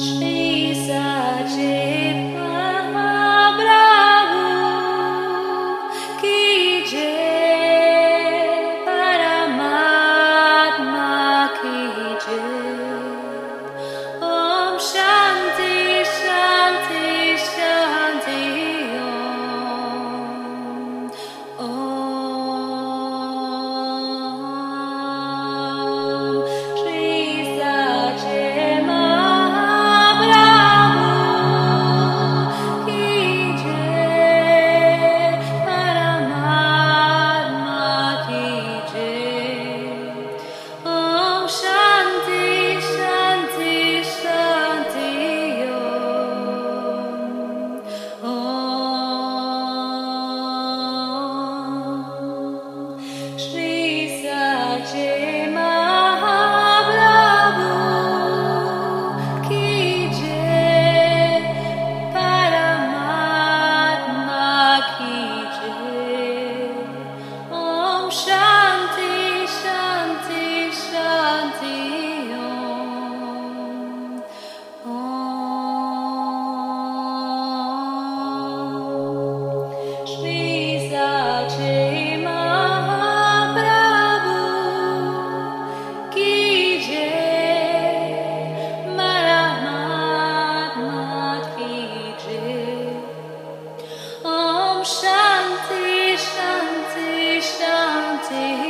much. see.